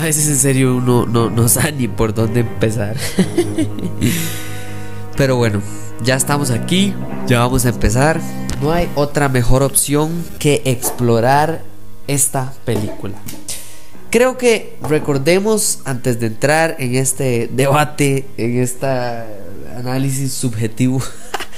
A veces en serio uno no, no sabe ni por dónde empezar. Pero bueno, ya estamos aquí, ya vamos a empezar. No hay otra mejor opción que explorar esta película. Creo que recordemos antes de entrar en este debate, en este análisis subjetivo,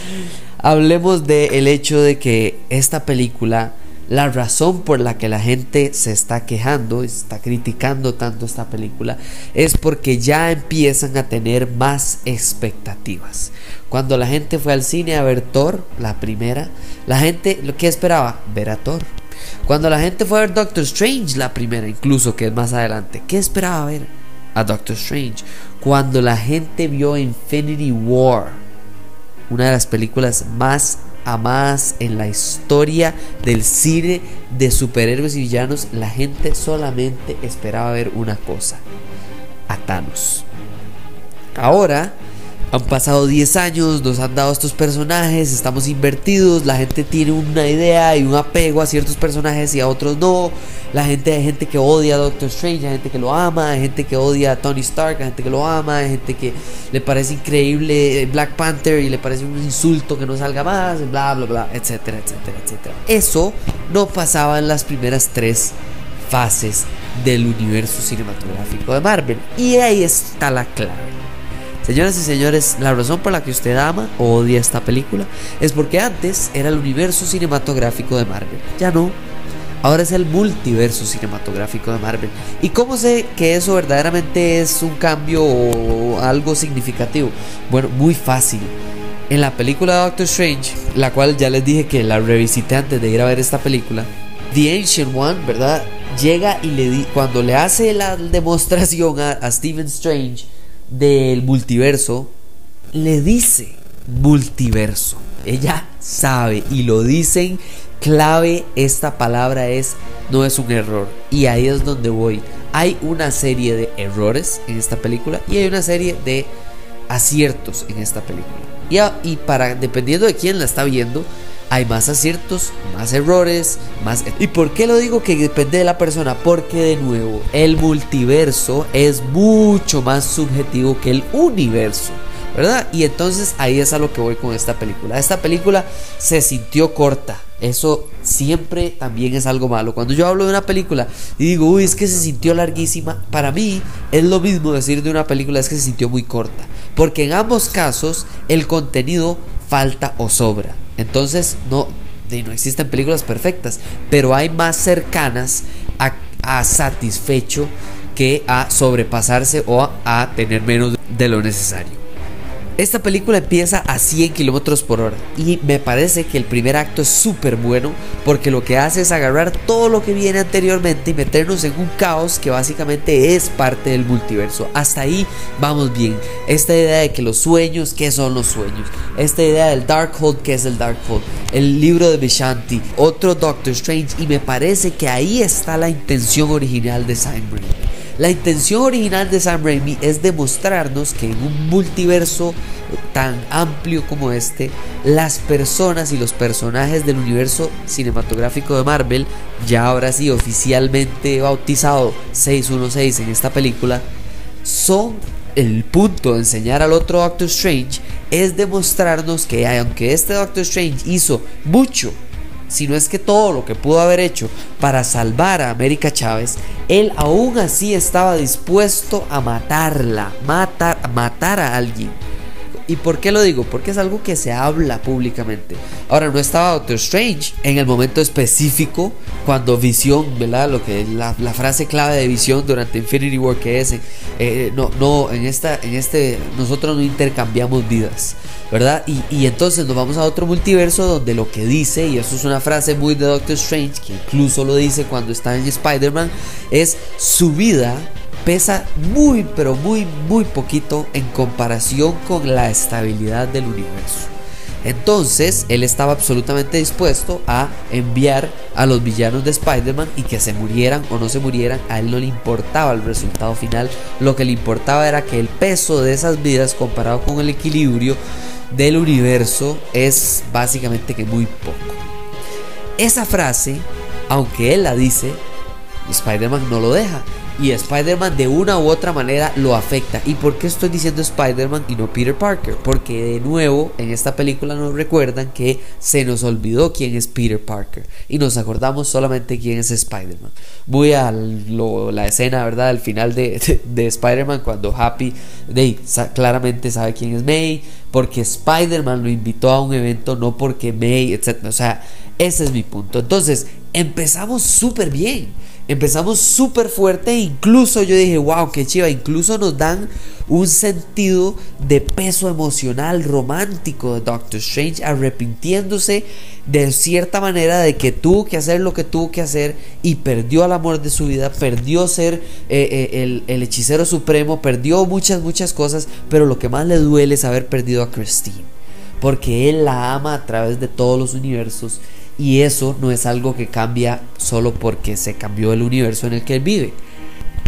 hablemos del hecho de que esta película la razón por la que la gente se está quejando, está criticando tanto esta película, es porque ya empiezan a tener más expectativas. Cuando la gente fue al cine a ver Thor, la primera, la gente, ¿lo esperaba? Ver a Thor. Cuando la gente fue a ver Doctor Strange, la primera, incluso que es más adelante, ¿qué esperaba ver? A Doctor Strange. Cuando la gente vio Infinity War, una de las películas más más en la historia del cine de superhéroes y villanos, la gente solamente esperaba ver una cosa, a Thanos. Ahora han pasado 10 años, nos han dado estos personajes, estamos invertidos, la gente tiene una idea y un apego a ciertos personajes y a otros no. La gente, hay gente que odia a Doctor Strange, hay gente que lo ama, hay gente que odia a Tony Stark, hay gente que lo ama, hay gente que le parece increíble Black Panther y le parece un insulto que no salga más, bla, bla, bla, etcétera, etcétera, etcétera. Eso no pasaba en las primeras tres fases del universo cinematográfico de Marvel. Y ahí está la clave. Señoras y señores, la razón por la que usted ama o odia esta película es porque antes era el universo cinematográfico de Marvel. Ya no. Ahora es el multiverso cinematográfico de Marvel. ¿Y cómo sé que eso verdaderamente es un cambio o algo significativo? Bueno, muy fácil. En la película de Doctor Strange, la cual ya les dije que la revisité antes de ir a ver esta película, The Ancient One, ¿verdad? Llega y le di, cuando le hace la demostración a, a Stephen Strange, del multiverso le dice multiverso. Ella sabe y lo dicen clave esta palabra es no es un error y ahí es donde voy. Hay una serie de errores en esta película y hay una serie de aciertos en esta película. Y, y para dependiendo de quién la está viendo, hay más aciertos, más errores, más... ¿Y por qué lo digo que depende de la persona? Porque de nuevo, el multiverso es mucho más subjetivo que el universo. ¿Verdad? Y entonces ahí es a lo que voy con esta película. Esta película se sintió corta. Eso siempre también es algo malo. Cuando yo hablo de una película y digo, uy, es que se sintió larguísima, para mí es lo mismo decir de una película es que se sintió muy corta. Porque en ambos casos el contenido falta o sobra. Entonces, no, no existen películas perfectas, pero hay más cercanas a, a satisfecho que a sobrepasarse o a tener menos de lo necesario. Esta película empieza a 100 kilómetros por hora y me parece que el primer acto es súper bueno porque lo que hace es agarrar todo lo que viene anteriormente y meternos en un caos que básicamente es parte del multiverso. Hasta ahí vamos bien. Esta idea de que los sueños, ¿qué son los sueños? Esta idea del Darkhold, ¿qué es el Darkhold? El libro de Vishanti, otro Doctor Strange y me parece que ahí está la intención original de Sam la intención original de Sam Raimi es demostrarnos que en un multiverso tan amplio como este, las personas y los personajes del universo cinematográfico de Marvel, ya ahora sí oficialmente bautizado 616 en esta película, son el punto de enseñar al otro Doctor Strange es demostrarnos que aunque este Doctor Strange hizo mucho si no es que todo lo que pudo haber hecho para salvar a América Chávez, él aún así estaba dispuesto a matarla, matar, matar a alguien. ¿Y por qué lo digo? Porque es algo que se habla públicamente. Ahora, no estaba Doctor Strange en el momento específico cuando Visión, ¿verdad? Lo que la, frase clave de Visión durante Infinity War que es, eh, no, no, en esta, en este, nosotros no intercambiamos vidas. ¿verdad? Y, entonces nos vamos a otro multiverso donde lo que dice, y eso es una frase muy de Doctor Strange, que incluso lo dice cuando está en Spider-Man, es su vida pesa muy, pero muy, muy poquito en comparación con la estabilidad del universo. Entonces, él estaba absolutamente dispuesto a enviar a los villanos de Spider-Man y que se murieran o no se murieran, a él no le importaba el resultado final, lo que le importaba era que el peso de esas vidas comparado con el equilibrio del universo es básicamente que muy poco. Esa frase, aunque él la dice, Spider-Man no lo deja y Spider-Man de una u otra manera lo afecta. ¿Y por qué estoy diciendo Spider-Man y no Peter Parker? Porque de nuevo en esta película nos recuerdan que se nos olvidó quién es Peter Parker y nos acordamos solamente quién es Spider-Man. Voy a la escena, ¿verdad? Al final de, de, Spider-Man cuando Happy de, claramente sabe quién es May porque Spider-Man lo invitó a un evento, no porque May, etc. O sea, ese es mi punto. Entonces, empezamos súper bien Empezamos súper fuerte, incluso yo dije, wow, qué chiva, incluso nos dan un sentido de peso emocional romántico de Doctor Strange arrepintiéndose de cierta manera de que tuvo que hacer lo que tuvo que hacer y perdió el amor de su vida, perdió ser eh, eh, el, el hechicero supremo, perdió muchas, muchas cosas, pero lo que más le duele es haber perdido a Christine, porque él la ama a través de todos los universos y eso no es algo que cambia solo porque se cambió el universo en el que él vive.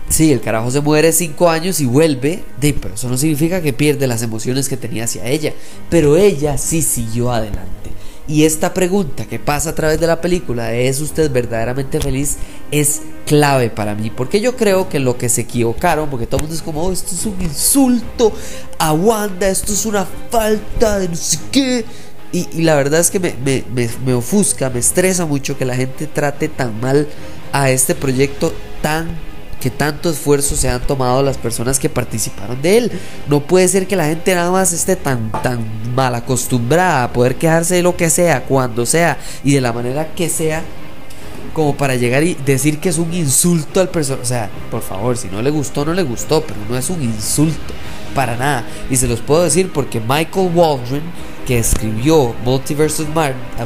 Sí, el carajo se muere cinco años y vuelve, de, pero eso no significa que pierde las emociones que tenía hacia ella. Pero ella sí siguió adelante. Y esta pregunta que pasa a través de la película ¿es usted verdaderamente feliz? es clave para mí. Porque yo creo que lo que se equivocaron, porque todo el mundo es como, oh, esto es un insulto a Wanda, esto es una falta de no sé qué. Y, la verdad es que me, ofusca, me estresa mucho que la gente trate tan mal a este proyecto tan que tanto esfuerzo se han tomado las personas que participaron de él. No puede ser que la gente nada más esté tan, tan mal acostumbrada a poder quejarse de lo que sea, cuando sea y de la manera que sea, como para llegar y decir que es un insulto al personaje. O sea, por favor, si no le gustó, no le gustó, pero no es un insulto, para nada. Y se los puedo decir porque Michael Waldron que escribió Multiverse of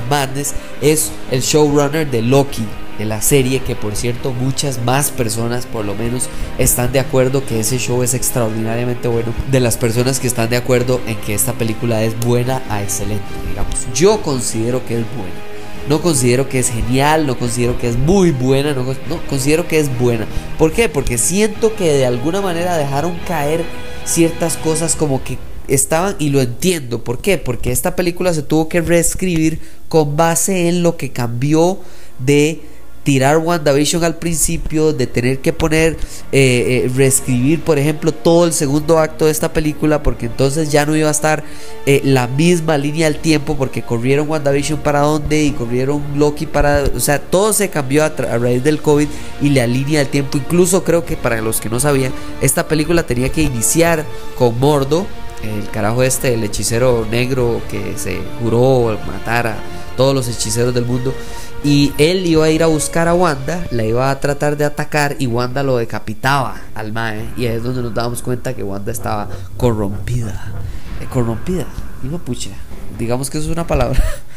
Madness es el showrunner de Loki, de la serie que por cierto muchas más personas por lo menos están de acuerdo que ese show es extraordinariamente bueno. De las personas que están de acuerdo en que esta película es buena a excelente, digamos. Yo considero que es buena. No considero que es genial, no considero que es muy buena, no, no considero que es buena. ¿Por qué? Porque siento que de alguna manera dejaron caer ciertas cosas como que estaban, y lo entiendo, ¿por qué? Porque esta película se tuvo que reescribir con base en lo que cambió de tirar WandaVision al principio, de tener que poner, eh, eh, reescribir, por ejemplo, todo el segundo acto de esta película, porque entonces ya no iba a estar eh, la misma línea del tiempo, porque corrieron WandaVision para dónde y corrieron Loki para. O sea, todo se cambió a, a raíz del COVID y la línea del tiempo. Incluso creo que para los que no sabían, esta película tenía que iniciar con Mordo el carajo este, el hechicero negro que se juró matar a todos los hechiceros del mundo. Y él iba a ir a buscar a Wanda, la iba a tratar de atacar y Wanda lo decapitaba al Mae. Y es donde nos damos cuenta que Wanda estaba corrompida. Eh, corrompida, digo pucha, digamos que eso es una palabra.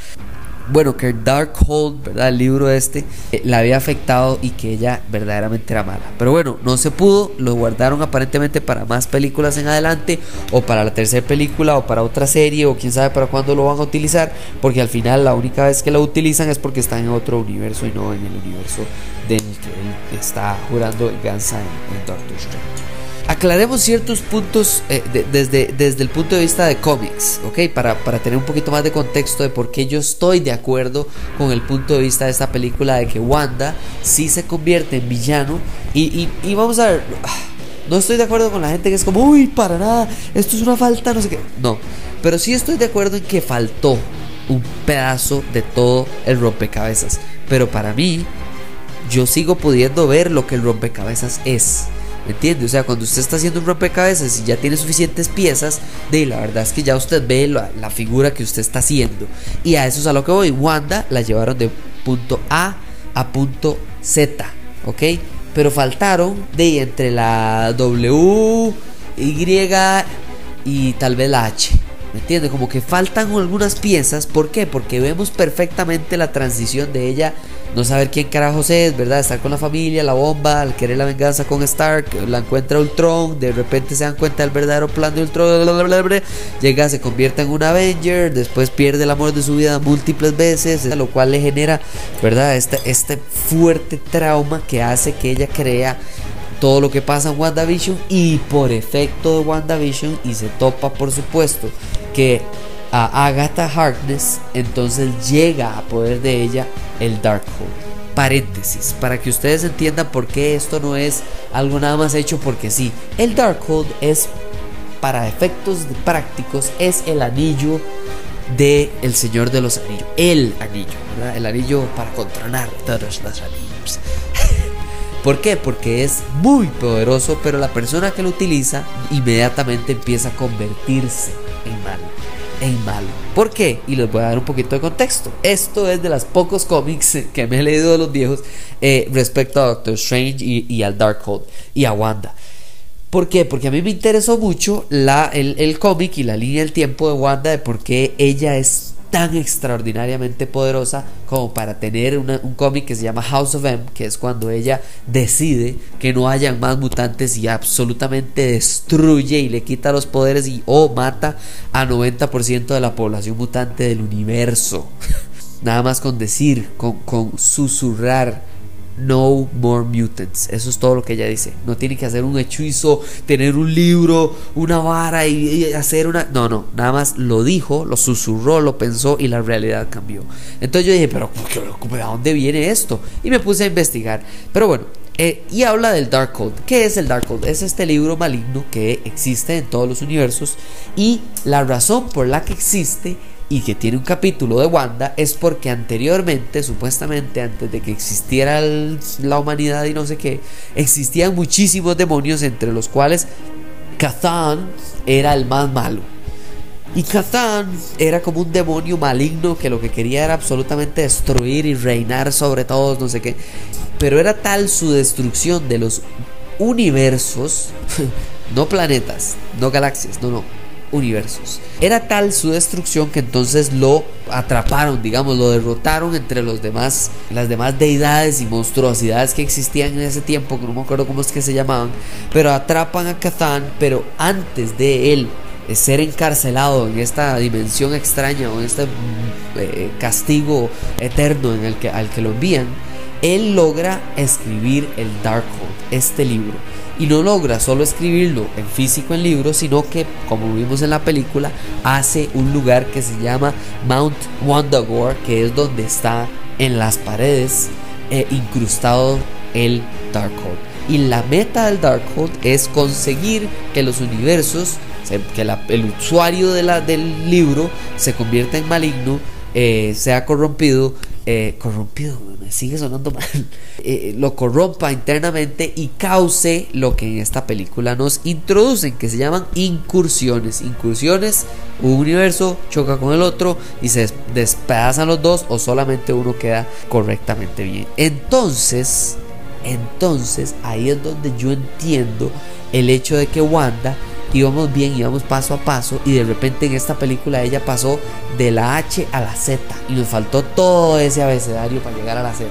bueno, que Darkhold, ¿verdad? El libro este, eh, la había afectado y que ella verdaderamente era mala. Pero bueno, no se pudo, lo guardaron aparentemente para más películas en adelante, o para la tercera película, o para otra serie, o quién sabe para cuándo lo van a utilizar, porque al final la única vez que lo utilizan es porque está en otro universo y no en el universo del que está jurando venganza en, en Doctor Strange aclaremos ciertos puntos eh, desde, desde el punto de vista de cómics, ¿ok? Para, para tener un poquito más de contexto de por qué yo estoy de acuerdo con el punto de vista de esta película de que Wanda sí se convierte en villano y, y, vamos a ver, no estoy de acuerdo con la gente que es como, uy, para nada, esto es una falta, no sé qué, no, pero sí estoy de acuerdo en que faltó un pedazo de todo el rompecabezas, pero para mí, yo sigo pudiendo ver lo que el rompecabezas es. ¿Me entiende? O sea, cuando usted está haciendo un rompecabezas y ya tiene suficientes piezas, de la verdad es que ya usted ve la, figura que usted está haciendo. Y a eso es a lo que voy. Wanda la llevaron de punto A a punto Z, ¿ok? Pero faltaron de entre la W, Y y tal vez la H. ¿Me entiende? Como que faltan algunas piezas. ¿Por qué? Porque vemos perfectamente la transición de ella no saber quién carajos es, ¿verdad? Estar con la familia, la bomba, al querer la venganza con Stark, la encuentra Ultron, de repente se dan cuenta del verdadero plan de Ultron, llega, se convierte en un Avenger, después pierde el amor de su vida múltiples veces, lo cual le genera, ¿verdad? Este, este fuerte trauma que hace que ella crea todo lo que pasa en WandaVision y por efecto de WandaVision y se topa por supuesto que a Agatha Harkness entonces llega a poder de ella el Darkhold. Paréntesis, para que ustedes entiendan por qué esto no es algo nada más hecho porque sí. El Darkhold es, para efectos prácticos, es el anillo de El Señor de los Anillos. El anillo, El anillo para controlar todos los anillos. ¿Por qué? Porque es muy poderoso, pero la persona que lo utiliza inmediatamente empieza a convertirse en malo. ¿Por qué? Y les voy a dar un poquito de contexto. Esto es de los pocos cómics que me he leído de los viejos eh, respecto a Doctor Strange y, al Darkhold y a Wanda. ¿Por qué? Porque a mí me interesó mucho la, el, el cómic y la línea del tiempo de Wanda de por qué ella es tan extraordinariamente poderosa como para tener un cómic que se llama House of M, que es cuando ella decide que no hayan más mutantes y absolutamente destruye y le quita los poderes y o mata a 90% de la población mutante del universo. Nada más con decir, con, con susurrar no more mutants. Eso es todo lo que ella dice. No tiene que hacer un hechizo, tener un libro, una vara y, hacer una. No, no. Nada más lo dijo, lo susurró, lo pensó y la realidad cambió. Entonces yo dije, pero ¿de dónde viene esto? Y me puse a investigar. Pero bueno, eh, y habla del Darkhold. ¿Qué es el Darkhold? Es este libro maligno que existe en todos los universos y la razón por la que existe y que tiene un capítulo de Wanda es porque anteriormente, supuestamente antes de que existiera la humanidad y no sé qué, existían muchísimos demonios entre los cuales Kazan era el más malo. Y Kazan era como un demonio maligno que lo que quería era absolutamente destruir y reinar sobre todos, no sé qué. Pero era tal su destrucción de los universos, no planetas, no galaxias, no, no, universos. Era tal su destrucción que entonces lo atraparon, digamos, lo derrotaron entre los demás, las demás deidades y monstruosidades que existían en ese tiempo, que no me acuerdo cómo es que se llamaban, pero atrapan a Kazan, pero antes de él ser encarcelado en esta dimensión extraña o en este eh, castigo eterno en el que, al que lo envían, él logra escribir el Darkhold, este libro y no logra solo escribirlo en físico en libro, sino que, como vimos en la película, hace un lugar que se llama Mount Wandagore, que es donde está en las paredes eh, incrustado el Darkhold. Y la meta del Darkhold es conseguir que los universos, que el usuario de la, del libro se convierta en maligno, eh, sea corrompido eh, corrompido, me sigue sonando mal, eh, lo corrompa internamente y cause lo que en esta película nos introducen, que se llaman incursiones. Incursiones, un universo choca con el otro y se despedazan los dos o solamente uno queda correctamente bien. Entonces, entonces ahí es donde yo entiendo el hecho de que Wanda íbamos bien, íbamos paso a paso y de repente en esta película ella pasó de la H a la Z y nos faltó todo ese abecedario para llegar a la Z.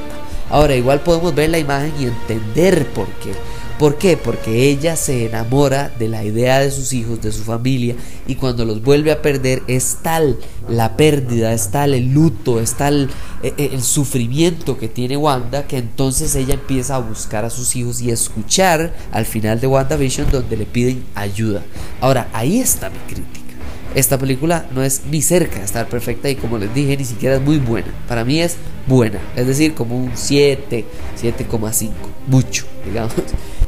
Ahora igual podemos ver la imagen y entender por qué. ¿Por qué? Porque ella se enamora de la idea de sus hijos, de su familia, y cuando los vuelve a perder es tal la pérdida, es tal el luto, es tal eh, eh, el sufrimiento que tiene Wanda, que entonces ella empieza a buscar a sus hijos y a escuchar al final de WandaVision donde le piden ayuda. Ahora, ahí está mi crítica. Esta película no es ni cerca de estar perfecta y como les dije, ni siquiera es muy buena. Para mí es buena, es decir, como un 7, 7,5, mucho, digamos.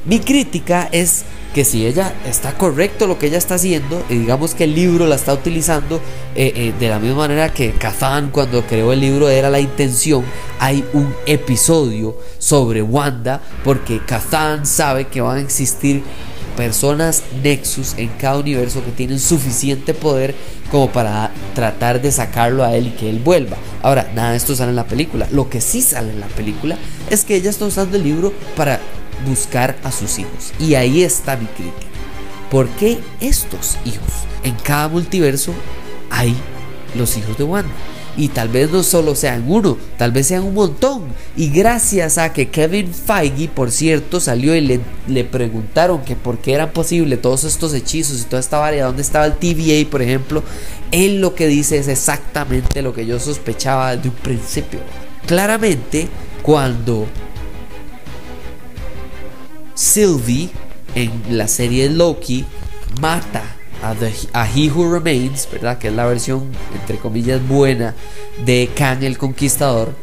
Mi crítica es que si ella está correcto lo que ella está haciendo, y digamos que el libro la está utilizando eh, eh, de la misma manera que Kazan cuando creó el libro era la intención, hay un episodio sobre Wanda porque Kazan sabe que van a existir personas Nexus en cada universo que tienen suficiente poder como para tratar de sacarlo a él y que él vuelva. Ahora, nada de esto sale en la película. Lo que sí sale en la película es que ella está usando el libro para buscar a sus hijos. Y ahí está mi crítica. ¿Por qué estos hijos? En cada multiverso hay los hijos de Wanda. Y tal vez no solo sean uno, tal vez sean un montón. Y gracias a que Kevin Feige, por cierto, salió y le, preguntaron que por qué eran posibles todos estos hechizos y toda esta variedad, dónde estaba el TVA, por ejemplo, él lo que dice es exactamente lo que yo sospechaba desde un principio. Claramente, cuando Sylvie en la serie Loki mata a, a, He Who Remains, ¿verdad? Que es la versión, entre comillas, buena de Kang el Conquistador.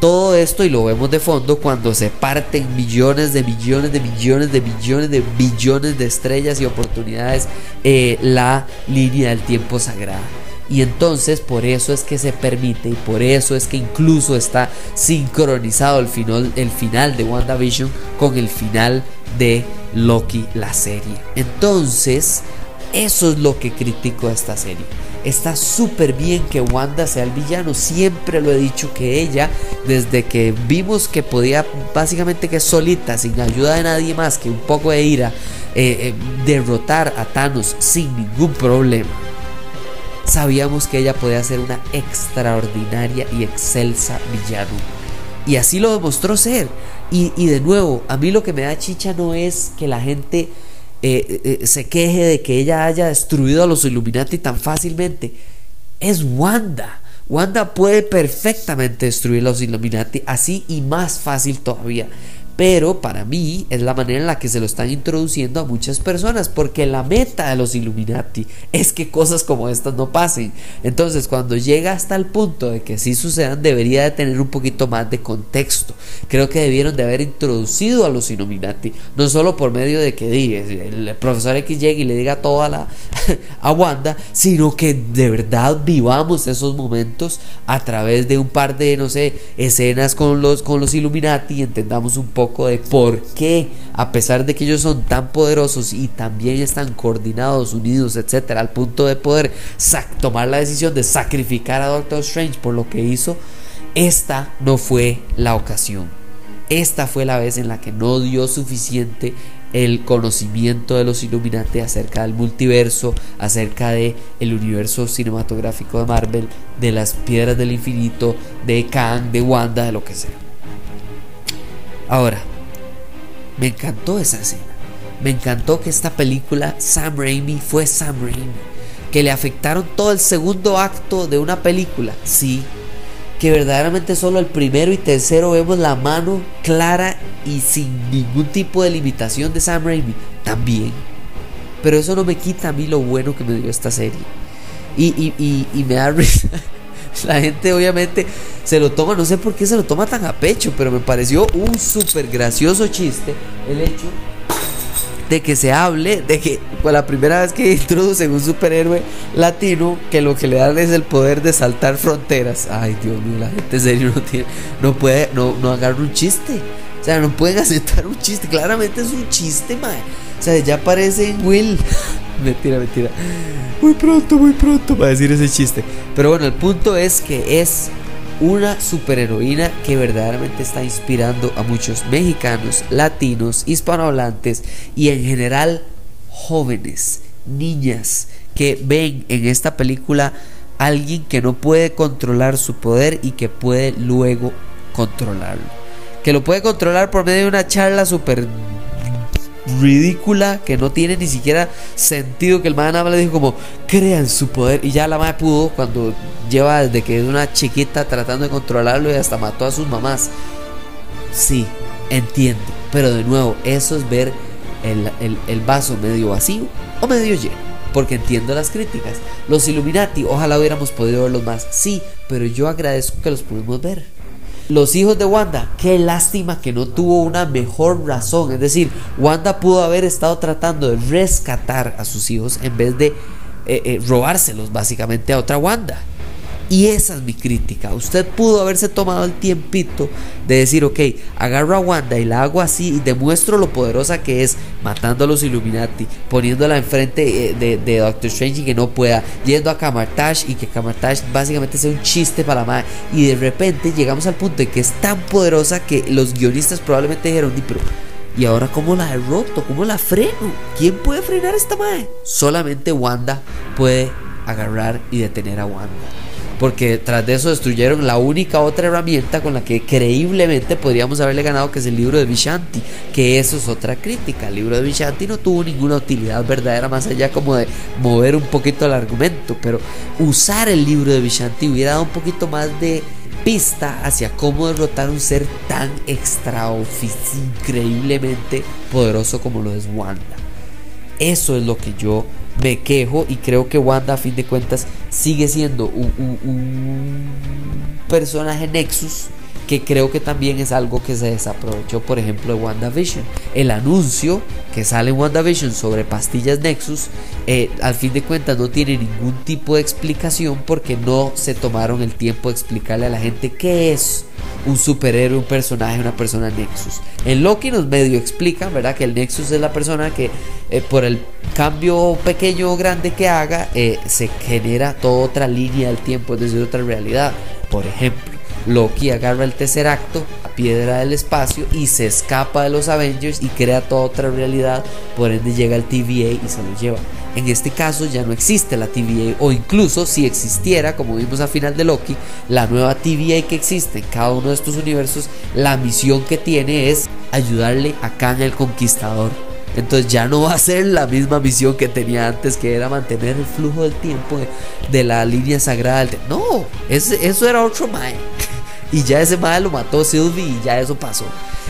Todo esto, y lo vemos de fondo, cuando se parten millones de millones de millones de millones de billones de estrellas y oportunidades, eh, la línea del tiempo sagrada. Y entonces por eso es que se permite y por eso es que incluso está sincronizado el final, el final de WandaVision con el final de Loki, la serie. Entonces, eso es lo que critico de esta serie. Está súper bien que Wanda sea el villano. Siempre lo he dicho que ella, desde que vimos que podía básicamente que solita, sin ayuda de nadie más que un poco de ira, eh, eh, derrotar a Thanos sin ningún problema. Sabíamos que ella podía ser una extraordinaria y excelsa villano. Y así lo demostró ser. Y, y de nuevo, a mí lo que me da chicha no es que la gente eh, eh, se queje de que ella haya destruido a los Illuminati tan fácilmente. Es Wanda. Wanda puede perfectamente destruir a los Illuminati así y más fácil todavía. Pero para mí es la manera en la que se lo están introduciendo a muchas personas, porque la meta de los Illuminati es que cosas como estas no pasen. Entonces, cuando llega hasta el punto de que sí sucedan, debería de tener un poquito más de contexto. Creo que debieron de haber introducido a los Illuminati, no solo por medio de que el profesor X llegue y le diga toda la a Wanda, sino que de verdad vivamos esos momentos a través de un par de, no sé, escenas con los, con los Illuminati y entendamos un poco de por qué, a pesar de que ellos son tan poderosos y también están coordinados, unidos, etcétera, al punto de poder tomar la decisión de sacrificar a Doctor Strange por lo que hizo, esta no fue la ocasión. Esta fue la vez en la que no dio suficiente el conocimiento de los Illuminati acerca del multiverso, acerca de el universo cinematográfico de Marvel, de las piedras del infinito, de Kang, de Wanda, de lo que sea. Ahora, me encantó esa escena. Me encantó que esta película, Sam Raimi, fue Sam Raimi. Que le afectaron todo el segundo acto de una película. Sí. Que verdaderamente solo el primero y tercero vemos la mano clara y sin ningún tipo de limitación de Sam Raimi. También. Pero eso no me quita a mí lo bueno que me dio esta serie. Y, y, y me da risa. La gente obviamente se lo toma, no sé por qué se lo toma tan a pecho, pero me pareció un súper gracioso chiste el hecho de que se hable de que fue la primera vez que introducen un superhéroe latino que lo que le dan es el poder de saltar fronteras. Ay, Dios mío, la gente en serio no tiene, no puede, no, no agarra un chiste. O sea, no pueden aceptar un chiste. Claramente es un chiste, mae. O sea, ya parece Will. mentira, mentira. Muy pronto, muy pronto para decir ese chiste. Pero bueno, el punto es que es una superheroína que verdaderamente está inspirando a muchos mexicanos, latinos, hispanohablantes y en general jóvenes, niñas que ven en esta película alguien que no puede controlar su poder y que puede luego controlarlo. Que lo puede controlar por medio de una charla super ridícula que no tiene ni siquiera sentido que el man le dijo como crean su poder y ya la madre pudo cuando lleva desde que es una chiquita tratando de controlarlo y hasta mató a sus mamás. Sí entiendo pero de nuevo eso es ver el, el vaso medio vacío o medio lleno porque entiendo las críticas. Los Illuminati ojalá hubiéramos podido verlos más. Sí pero yo agradezco que los pudimos ver los hijos de Wanda, qué lástima que no tuvo una mejor razón. Es decir, Wanda pudo haber estado tratando de rescatar a sus hijos en vez de eh, eh, robárselos básicamente a otra Wanda. Y esa es mi crítica. Usted pudo haberse tomado el tiempito de decir, ok, agarro a Wanda y la hago así y demuestro lo poderosa que es matando a los Illuminati, poniéndola enfrente eh, de, Doctor Strange y que no pueda, yendo a Kamartash y que Kamartash básicamente sea un chiste para la madre. Y de repente llegamos al punto de que es tan poderosa que los guionistas probablemente dijeron, pero ¿Y ahora cómo la derroto? ¿Cómo la freno? ¿Quién puede frenar a esta madre? Solamente Wanda puede agarrar y detener a Wanda. Porque tras de eso destruyeron la única otra herramienta con la que creíblemente podríamos haberle ganado, que es el libro de Vishanti, que eso es otra crítica. El libro de Vishanti no tuvo ninguna utilidad verdadera más allá como de mover un poquito el argumento, pero usar el libro de Vishanti hubiera dado un poquito más de pista hacia cómo derrotar un ser tan extra increíblemente poderoso como lo es Wanda. Eso es lo que yo me quejo y creo que Wanda a fin de cuentas sigue siendo un, un personaje Nexus que creo que también es algo que se desaprovechó, por ejemplo, de WandaVision. El anuncio que sale en WandaVision sobre pastillas Nexus, eh, al fin de cuentas no tiene ningún tipo de explicación porque no se tomaron el tiempo de explicarle a la gente qué es un superhéroe, un personaje, una persona Nexus. En Loki nos medio explican, ¿verdad? Que el Nexus es la persona que eh, por el cambio pequeño o grande que haga, eh, se genera toda otra línea del tiempo, es decir, otra realidad. Por ejemplo. Loki agarra el tercer acto, la piedra del espacio, y se escapa de los Avengers y crea toda otra realidad. Por ende llega el TVA y se lo lleva. En este caso ya no existe la TVA, o incluso si existiera, como vimos al final de Loki, la nueva TVA que existe en cada uno de estos universos, la misión que tiene es ayudarle a Kang el Conquistador. Entonces ya no va a ser la misma misión que tenía antes, que era mantener el flujo del tiempo de, la línea sagrada. No, eso era otro Mae. Y ya ese madre lo mató Sylvie y ya eso pasó.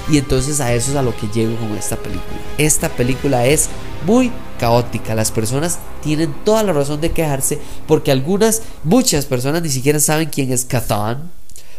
Y entonces a eso es a lo que llego con esta película. Esta película es muy caótica. Las personas tienen toda la razón de quejarse porque algunas, muchas personas ni siquiera saben quién es Cathan.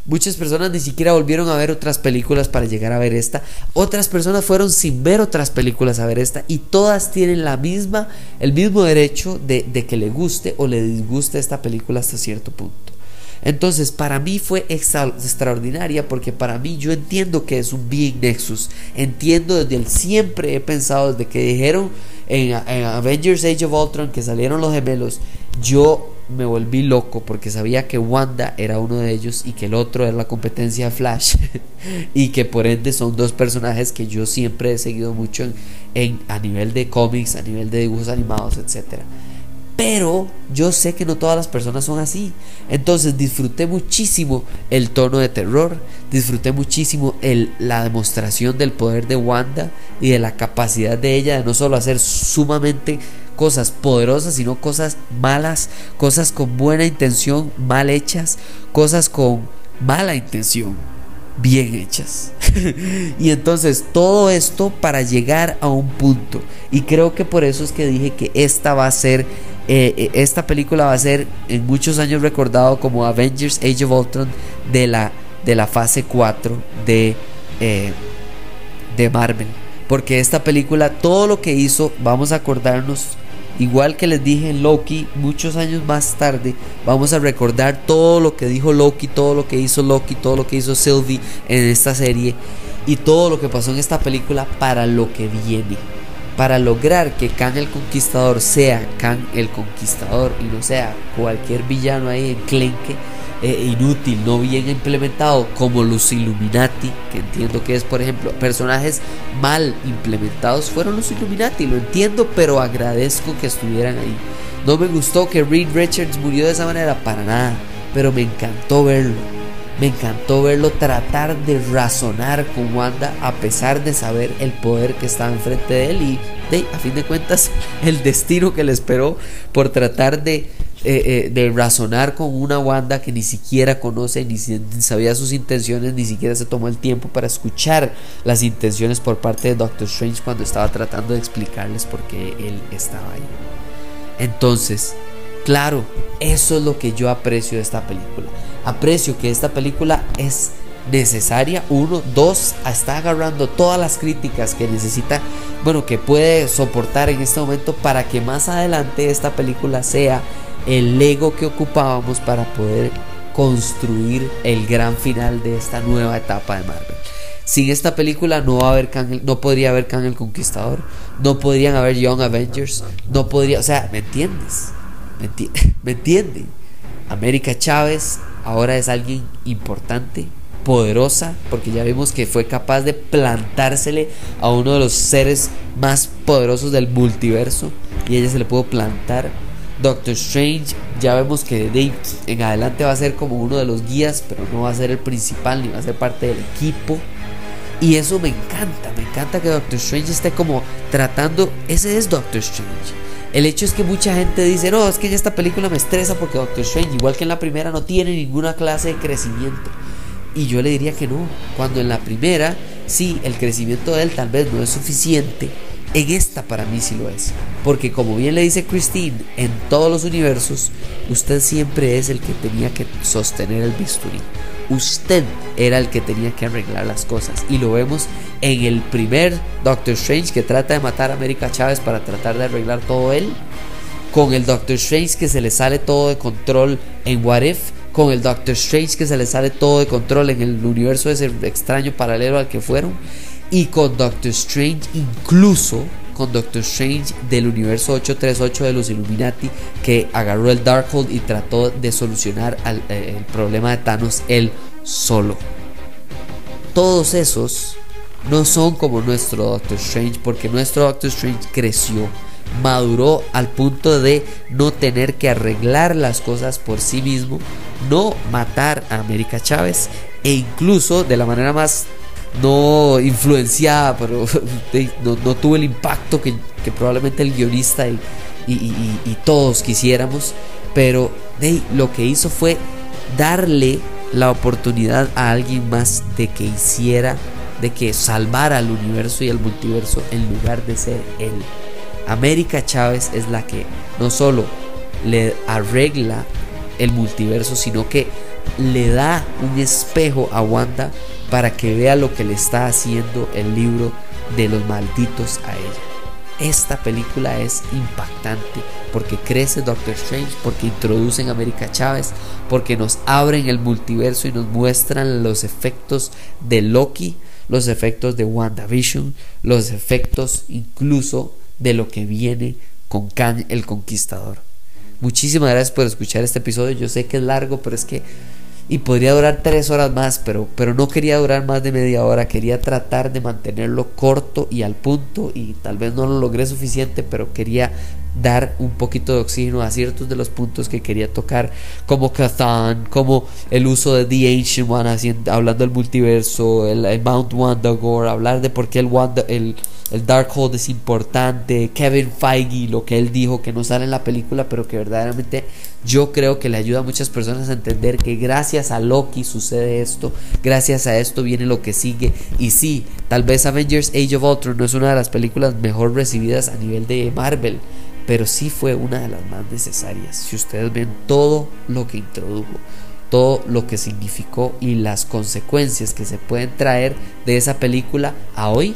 Muchas personas ni siquiera volvieron a ver otras películas para llegar a ver esta. Otras personas fueron sin ver otras películas a ver esta. Y todas tienen la misma, el mismo derecho de, de que le guste o le disguste esta película hasta cierto punto. Entonces, para mí fue extraordinaria porque para mí yo entiendo que es un Being Nexus. Entiendo desde el siempre he pensado, desde que dijeron en, Avengers Age of Ultron que salieron los gemelos, yo me volví loco porque sabía que Wanda era uno de ellos y que el otro era la competencia de Flash y que por ende son dos personajes que yo siempre he seguido mucho en, a nivel de cómics, a nivel de dibujos animados, etcétera. Pero yo sé que no todas las personas son así. Entonces disfruté muchísimo el tono de terror, disfruté muchísimo el, la demostración del poder de Wanda y de la capacidad de ella de no solo hacer sumamente cosas poderosas, sino cosas malas, cosas con buena intención, mal hechas, cosas con mala intención, bien hechas. y entonces todo esto para llegar a un punto. Y creo que por eso es que dije que esta va a ser eh, eh, esta película va a ser en muchos años recordado como Avengers Age of Ultron de la, de la fase 4 de, eh, de Marvel. Porque esta película, todo lo que hizo, vamos a acordarnos, igual que les dije en Loki, muchos años más tarde, vamos a recordar todo lo que dijo Loki, todo lo que hizo Loki, todo lo que hizo Sylvie en esta serie y todo lo que pasó en esta película para lo que viene para lograr que Khan el Conquistador sea Khan el Conquistador y no sea cualquier villano ahí enclenque, eh, inútil, no bien implementado, como los Illuminati, que entiendo que es, por ejemplo, personajes mal implementados, fueron los Illuminati, lo entiendo, pero agradezco que estuvieran ahí. No me gustó que Reed Richards murió de esa manera, para nada, pero me encantó verlo me encantó verlo tratar de razonar con Wanda a pesar de saber el poder que estaba enfrente de él y a fin de cuentas el destino que le esperó por tratar de, eh, eh, de razonar con una Wanda que ni siquiera conoce, ni, ni sabía sus intenciones, ni siquiera se tomó el tiempo para escuchar las intenciones por parte de Doctor Strange cuando estaba tratando de explicarles por qué él estaba ahí. Entonces, claro, eso es lo que yo aprecio de esta película aprecio que esta película es necesaria. Uno, dos, está agarrando todas las críticas que necesita, bueno, que puede soportar en este momento para que más adelante esta película sea el ego que ocupábamos para poder construir el gran final de esta nueva etapa de Marvel. Sin esta película no va a haber no podría haber Kang el Conquistador, no podrían haber Young Avengers, no podría, o sea, ¿me entiendes? ¿Me, entiendes? ¿Me entienden? América Chávez ahora es alguien importante, poderosa, porque ya vimos que fue capaz de plantársele a uno de los seres más poderosos del multiverso y ella se le pudo plantar. Doctor Strange ya vemos que Dave en adelante va a ser como uno de los guías, pero no va a ser el principal ni va a ser parte del equipo. Y eso me encanta, me encanta que Doctor Strange esté como tratando, ese es Doctor Strange. El hecho es que mucha gente dice, no, es que en esta película me estresa porque Doctor Strange, igual que en la primera, no tiene ninguna clase de crecimiento. Y yo le diría que no, cuando en la primera, sí, el crecimiento de él tal vez no es suficiente, en esta para mí sí lo es. Porque como bien le dice Christine, en todos los universos, usted siempre es el que tenía que sostener el bisturí. Usted era el que tenía que arreglar las cosas. Y lo vemos en el primer Doctor Strange que trata de matar a América Chávez para tratar de arreglar todo él. Con el Doctor Strange que se le sale todo de control en What If. Con el Doctor Strange que se le sale todo de control en el universo ese extraño paralelo al que fueron y con Doctor Strange, incluso con Doctor Strange del universo 838 de los Illuminati, que agarró el Darkhold y trató de solucionar eh, el problema de Thanos él solo. Todos esos no son como nuestro Doctor Strange, porque nuestro Doctor Strange creció, maduró al punto de no tener que arreglar las cosas por sí mismo, no matar a América Chávez e incluso de la manera más no influenciada, pero no, tuvo el impacto que, probablemente el guionista y, todos quisiéramos. Pero lo que hizo fue darle la oportunidad a alguien más de que hiciera, de que salvara al universo y al multiverso en lugar de ser él. América Chávez es la que no solo le arregla el multiverso, sino que le da un espejo a Wanda para que vea lo que le está haciendo el libro de los malditos a ella. Esta película es impactante porque crece Doctor Strange, porque introducen a América Chávez, porque nos abren el multiverso y nos muestran los efectos de Loki, los efectos de WandaVision, los efectos incluso de lo que viene con Kang el Conquistador. Muchísimas gracias por escuchar este episodio. Yo sé que es largo, pero es que y podría durar tres horas más, pero, pero no quería durar más de media hora, quería tratar de mantenerlo corto y al punto y tal vez no lo logré suficiente, pero quería dar un poquito de oxígeno a ciertos de los puntos que quería tocar, como Cathan, como el uso de The Ancient One, hablando del multiverso, el, Mount Wandagore, hablar de por qué el, Wanda, el, el Darkhold es importante, Kevin Feige, lo que él dijo que no sale en la película, pero que verdaderamente yo creo que le ayuda a muchas personas a entender que gracias a Loki sucede esto, gracias a esto viene lo que sigue. Y sí, tal vez Avengers Age of Ultron no es una de las películas mejor recibidas a nivel de Marvel, pero sí fue una de las más necesarias. Si ustedes ven todo lo que introdujo, todo lo que significó y las consecuencias que se pueden traer de esa película a hoy,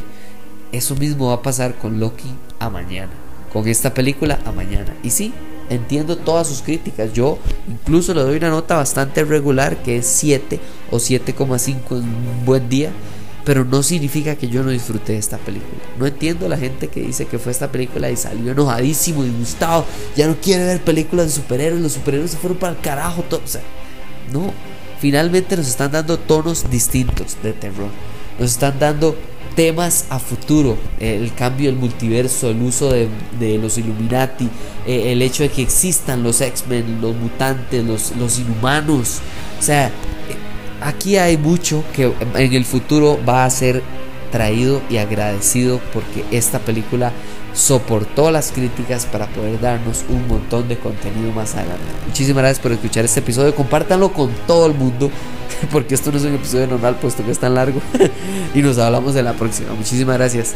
eso mismo va a pasar con Loki a mañana, con esta película a mañana. Y sí, entiendo todas sus críticas. Yo incluso le doy una nota bastante regular que es 7 o 7,5 en un buen día. Pero no significa que yo no disfruté de esta película. No entiendo la gente que dice que fue esta película y salió enojadísimo, disgustado. Ya no quiere ver películas de superhéroes. Los superhéroes se fueron para el carajo. Todo. No. Finalmente nos están dando tonos distintos de terror. Nos están dando temas a futuro, el cambio del multiverso, el uso de, los Illuminati, eh, el hecho de que existan los X-Men, los mutantes, los, los inhumanos. O sea, eh, aquí hay mucho que en el futuro va a ser traído y agradecido porque esta película soportó las críticas para poder darnos un montón de contenido más adelante. Muchísimas gracias por escuchar este episodio, compártanlo con todo el mundo porque esto no es un episodio normal puesto que es tan largo y nos hablamos en la próxima. Muchísimas gracias.